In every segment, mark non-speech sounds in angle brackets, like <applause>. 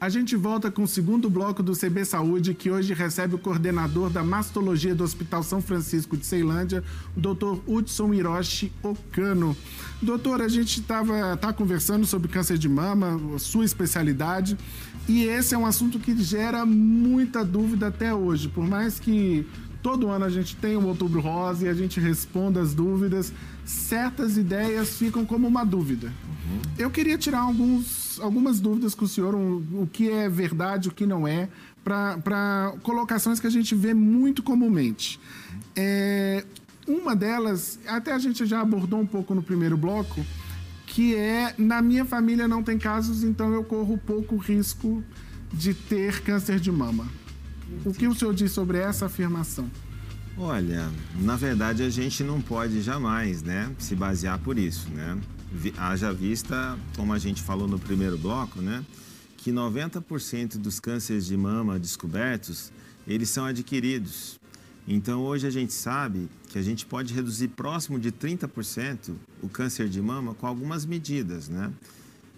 A gente volta com o segundo bloco do CB Saúde, que hoje recebe o coordenador da mastologia do Hospital São Francisco de Ceilândia, o Dr. Hudson Hiroshi Okano. Doutor, a gente estava tá conversando sobre câncer de mama, sua especialidade, e esse é um assunto que gera muita dúvida até hoje. Por mais que todo ano a gente tenha o Outubro Rosa e a gente responda as dúvidas, certas ideias ficam como uma dúvida. Uhum. Eu queria tirar alguns, algumas dúvidas com o senhor, o, o que é verdade, o que não é, para colocações que a gente vê muito comumente. É, uma delas, até a gente já abordou um pouco no primeiro bloco, que é na minha família não tem casos, então eu corro pouco risco de ter câncer de mama. O que o senhor diz sobre essa afirmação? Olha, na verdade a gente não pode jamais, né, se basear por isso, né? Haja vista, como a gente falou no primeiro bloco, né, que 90% dos cânceres de mama descobertos, eles são adquiridos. Então hoje a gente sabe que a gente pode reduzir próximo de 30% o câncer de mama com algumas medidas, né?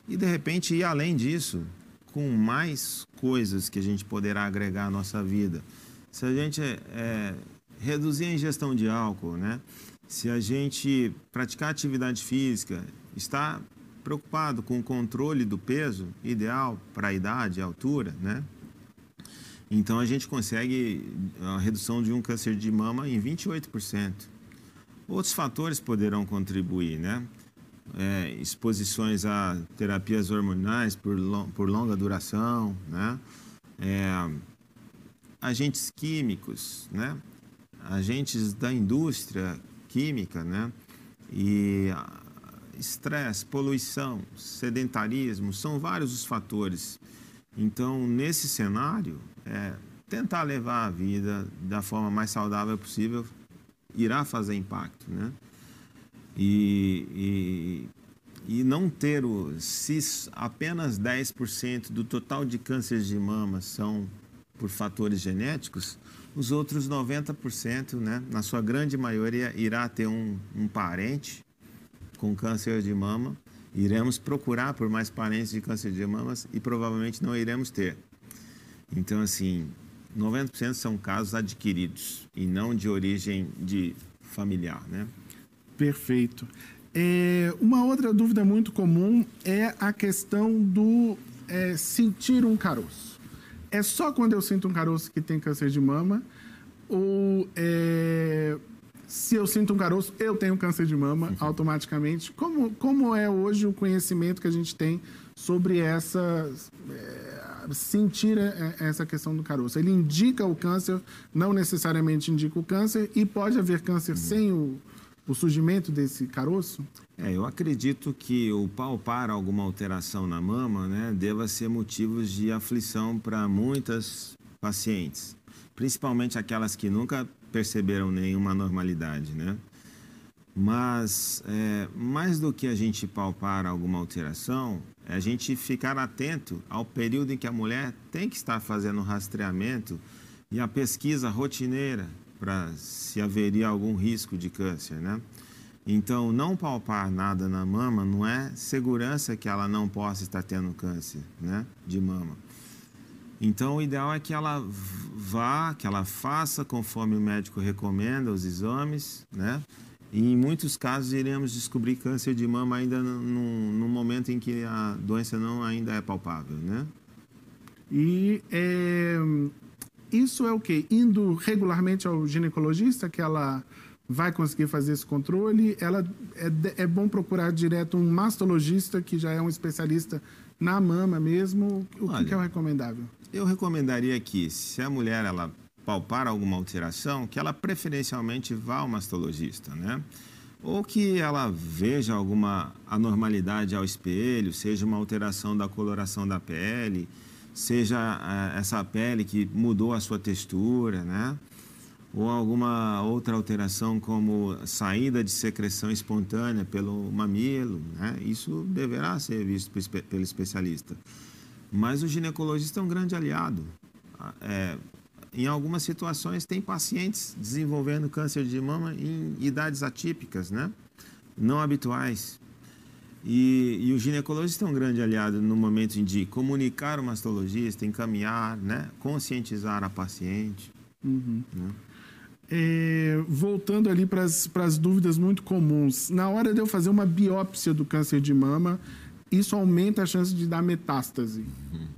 E de repente ir além disso, com mais coisas que a gente poderá agregar à nossa vida. Se a gente é, reduzir a ingestão de álcool, né? Se a gente praticar atividade física, está preocupado com o controle do peso ideal para a idade e altura, né? Então a gente consegue a redução de um câncer de mama em 28%. Outros fatores poderão contribuir, né? É, exposições a terapias hormonais por, long, por longa duração, né? É, agentes químicos, né? agentes da indústria química, né? E estresse, poluição, sedentarismo, são vários os fatores. Então, nesse cenário, é, tentar levar a vida da forma mais saudável possível irá fazer impacto, né? E, e, e não ter o... Se apenas 10% do total de cânceres de mama são por fatores genéticos, os outros 90%, né, na sua grande maioria, irá ter um, um parente com câncer de mama. Iremos procurar por mais parentes de câncer de mamas e provavelmente não iremos ter. Então, assim, 90% são casos adquiridos e não de origem de familiar, né? Perfeito. É, uma outra dúvida muito comum é a questão do é, sentir um caroço é só quando eu sinto um caroço que tem câncer de mama? Ou é, se eu sinto um caroço, eu tenho câncer de mama uhum. automaticamente? Como, como é hoje o conhecimento que a gente tem sobre essa. É, sentir é, essa questão do caroço? Ele indica o câncer, não necessariamente indica o câncer, e pode haver câncer uhum. sem o, o surgimento desse caroço? É, eu acredito que o palpar alguma alteração na mama né, deva ser motivos de aflição para muitas pacientes, principalmente aquelas que nunca perceberam nenhuma normalidade, né? Mas é, mais do que a gente palpar alguma alteração, é a gente ficar atento ao período em que a mulher tem que estar fazendo o rastreamento e a pesquisa rotineira para se haveria algum risco de câncer, né? Então, não palpar nada na mama não é segurança que ela não possa estar tendo câncer né, de mama. Então, o ideal é que ela vá, que ela faça conforme o médico recomenda os exames, né? E em muitos casos iremos descobrir câncer de mama ainda no, no momento em que a doença não ainda é palpável, né? E é, isso é o que? Indo regularmente ao ginecologista, que ela vai conseguir fazer esse controle. Ela é, é bom procurar direto um mastologista que já é um especialista na mama mesmo. O Olha, que é o recomendável? Eu recomendaria que, se a mulher ela palpar alguma alteração, que ela preferencialmente vá ao mastologista, né? Ou que ela veja alguma anormalidade ao espelho, seja uma alteração da coloração da pele, seja uh, essa pele que mudou a sua textura, né? ou alguma outra alteração como saída de secreção espontânea pelo mamilo, né? isso deverá ser visto pelo especialista. Mas o ginecologista é um grande aliado. É, em algumas situações, tem pacientes desenvolvendo câncer de mama em idades atípicas, né? não habituais. E, e o ginecologista é um grande aliado no momento de comunicar o mastologista, encaminhar, né? conscientizar a paciente. Uhum. Né? É, voltando ali para as dúvidas muito comuns, na hora de eu fazer uma biópsia do câncer de mama, isso aumenta a chance de dar metástase? Uhum.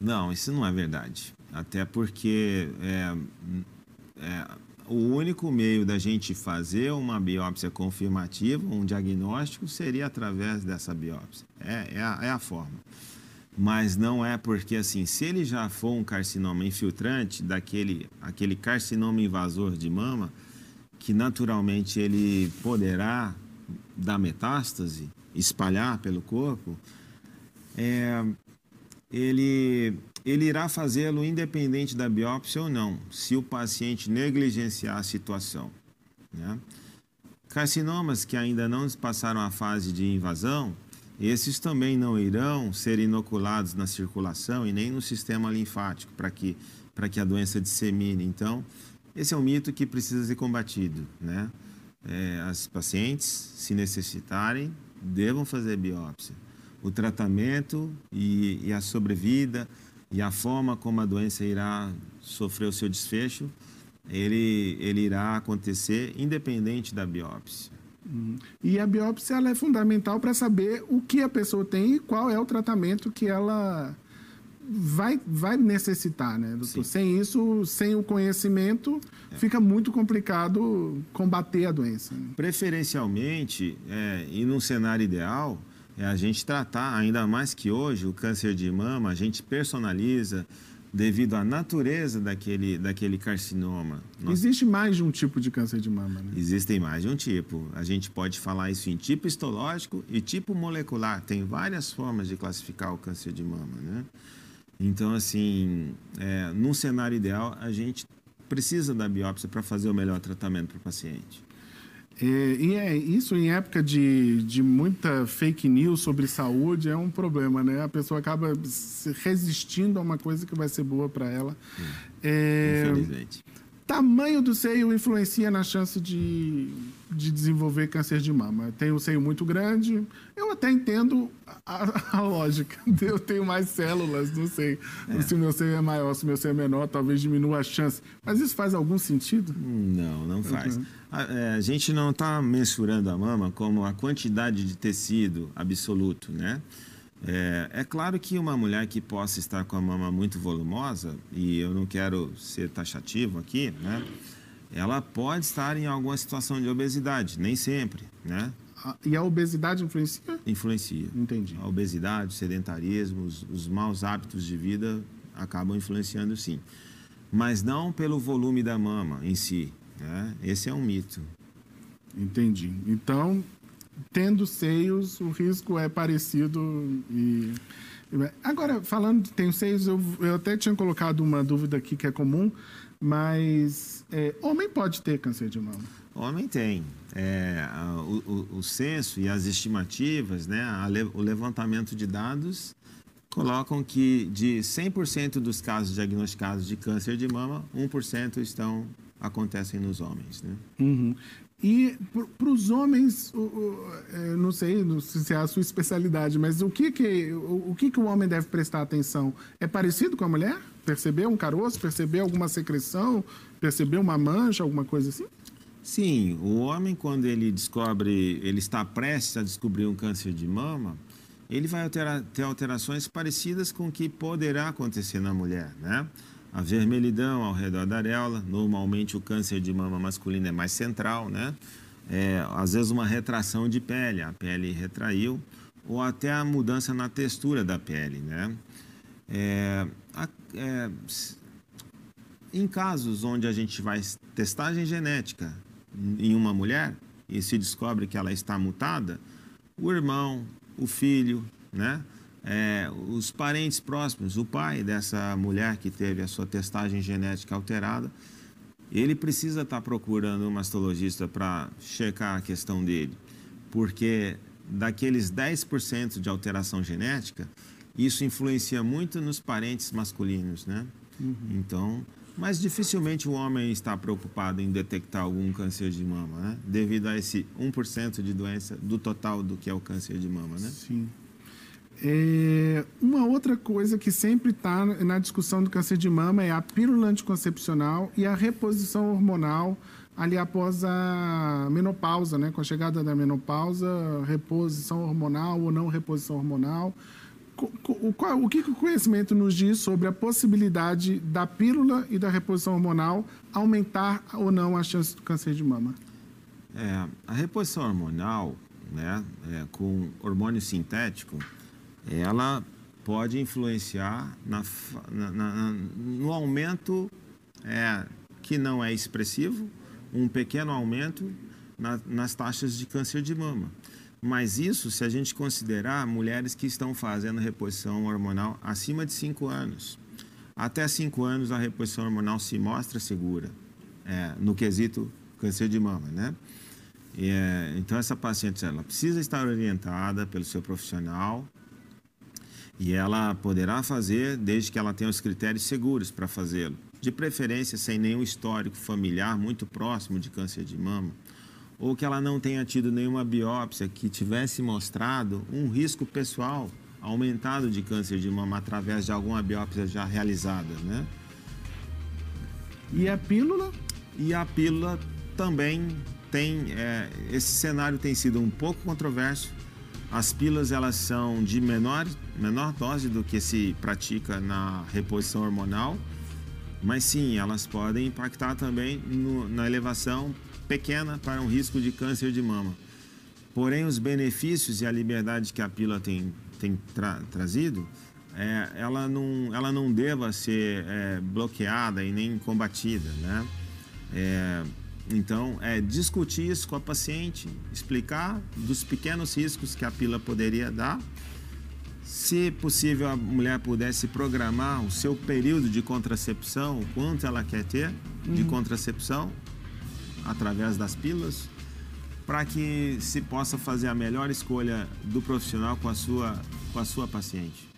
Não, isso não é verdade. Até porque é, é, o único meio da gente fazer uma biópsia confirmativa, um diagnóstico, seria através dessa biópsia. É, é, a, é a forma. Mas não é porque, assim, se ele já for um carcinoma infiltrante, daquele aquele carcinoma invasor de mama, que naturalmente ele poderá dar metástase, espalhar pelo corpo, é, ele ele irá fazê-lo independente da biópsia ou não, se o paciente negligenciar a situação. Né? Carcinomas que ainda não passaram a fase de invasão, esses também não irão ser inoculados na circulação e nem no sistema linfático para que, que a doença dissemine. Então, esse é um mito que precisa ser combatido. Né? É, as pacientes, se necessitarem, devam fazer biópsia. O tratamento e, e a sobrevida e a forma como a doença irá sofrer o seu desfecho, ele, ele irá acontecer independente da biópsia. Uhum. E a biópsia ela é fundamental para saber o que a pessoa tem e qual é o tratamento que ela vai, vai necessitar, né, doutor? Sim. Sem isso, sem o conhecimento, é. fica muito complicado combater a doença. Né? Preferencialmente, é, e num cenário ideal, é a gente tratar, ainda mais que hoje, o câncer de mama, a gente personaliza devido à natureza daquele, daquele carcinoma. Existe mais de um tipo de câncer de mama, né? Existem mais de um tipo. A gente pode falar isso em tipo histológico e tipo molecular. Tem várias formas de classificar o câncer de mama, né? Então, assim, é, num cenário ideal, a gente precisa da biópsia para fazer o melhor tratamento para o paciente. É, e é isso em época de, de muita fake news sobre saúde é um problema, né? A pessoa acaba resistindo a uma coisa que vai ser boa para ela. Hum, é, infelizmente. Tamanho do seio influencia na chance de, de desenvolver câncer de mama. Tem um seio muito grande, eu até entendo a, a lógica. <laughs> Eu tenho mais células, não sei é. se o meu seio é maior, se o meu seio é menor, talvez diminua a chance. Mas isso faz algum sentido? Não, não faz. Uhum. A, é, a, gente não está mensurando a mama como a quantidade de tecido absoluto, né? É, é, claro que uma mulher que possa estar com a mama muito volumosa, e eu não quero ser taxativo aqui, né? Ela pode estar em alguma situação de obesidade, nem sempre, né? E a obesidade influencia? Influencia. Entendi. A obesidade, o sedentarismo, os, os maus hábitos de vida acabam influenciando sim. Mas não pelo volume da mama em si. Né? Esse é um mito. Entendi. Então, tendo seios, o risco é parecido e... Agora, falando de tenho seios, eu, eu até tinha colocado uma dúvida aqui que é comum, mas é, homem pode ter câncer de mama? Homem tem. É, o, o, o, censo e as estimativas, né, o levantamento de dados colocam que de 100% dos casos diagnosticados de câncer de mama, 1% estão acontecem nos homens, né? Uhum. E para os homens, é, não sei se é a sua especialidade, mas o que que o, que que o homem deve prestar atenção? É parecido com a mulher? Perceber um caroço, perceber alguma secreção, perceber uma mancha, alguma coisa assim? Sim, o homem quando ele descobre, ele está prestes a descobrir um câncer de mama, ele vai alterar, ter alterações parecidas com o que poderá acontecer na mulher, né? A vermelhidão ao redor da areola. Normalmente o câncer de mama masculino é mais central, né? É, às vezes uma retração de pele, a pele retraiu, ou até a mudança na textura da pele, né? É, a, é, em casos onde a gente vai testagem genética em uma mulher e se descobre que ela está mutada, o irmão, o filho, né? É, os parentes próximos, o pai dessa mulher que teve a sua testagem genética alterada, ele precisa estar procurando um mastologista para checar a questão dele, porque daqueles 10% de alteração genética, isso influencia muito nos parentes masculinos, né? Uhum. Então, Mas dificilmente o homem está preocupado em detectar algum câncer de mama, né? Devido a esse 1% de doença do total do que é o câncer de mama, né? Sim. É, uma outra coisa que sempre está na discussão do câncer de mama é a pílula anticoncepcional e a reposição hormonal ali após a menopausa, né? Com a chegada da menopausa, reposição hormonal ou não reposição hormonal. O, que o conhecimento nos diz sobre a possibilidade da pílula e da reposição hormonal aumentar ou não a chance do câncer de mama? É, a reposição hormonal, né, é, com hormônio sintético, ela pode influenciar na, na, na, no aumento é, que não é expressivo, um pequeno aumento nas taxas de câncer de mama. Mas isso se a gente considerar mulheres que estão fazendo reposição hormonal acima de 5 anos. Até 5 anos a reposição hormonal se mostra segura é, no quesito câncer de mama, né? É, então essa paciente ela precisa estar orientada pelo seu profissional e ela poderá fazer desde que ela tenha os critérios seguros para fazê-lo. De preferência sem nenhum histórico familiar muito próximo de câncer de mama ou que ela não tenha tido nenhuma biópsia que tivesse mostrado um risco pessoal aumentado de câncer de mama através de alguma biópsia já realizada, né? E a pílula? E a pílula também tem é, esse cenário tem sido um pouco controverso. As pílulas elas são de menor menor dose do que se pratica na reposição hormonal, mas sim elas podem impactar também no, na elevação pequena para um risco de câncer de mama. Porém, os benefícios e a liberdade que a pílula tem, tem tra trazido, é, ela, não, ela não deva ser é, bloqueada e nem combatida, né? É, então, é discutir isso com a paciente, explicar dos pequenos riscos que a pílula poderia dar. Se possível, a mulher pudesse programar o seu período de contracepção, o quanto ela quer ter de uhum. contracepção, através das pílulas, para que se possa fazer a melhor escolha do profissional com a sua, com a sua paciente.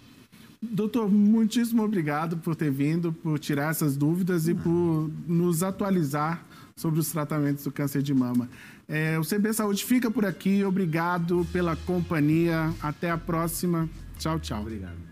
Doutor, muitíssimo obrigado por ter vindo, por tirar essas dúvidas e por nos atualizar sobre os tratamentos do câncer de mama. É, o CB Saúde fica por aqui. Obrigado pela companhia. Até a próxima. Tchau, tchau. Obrigado.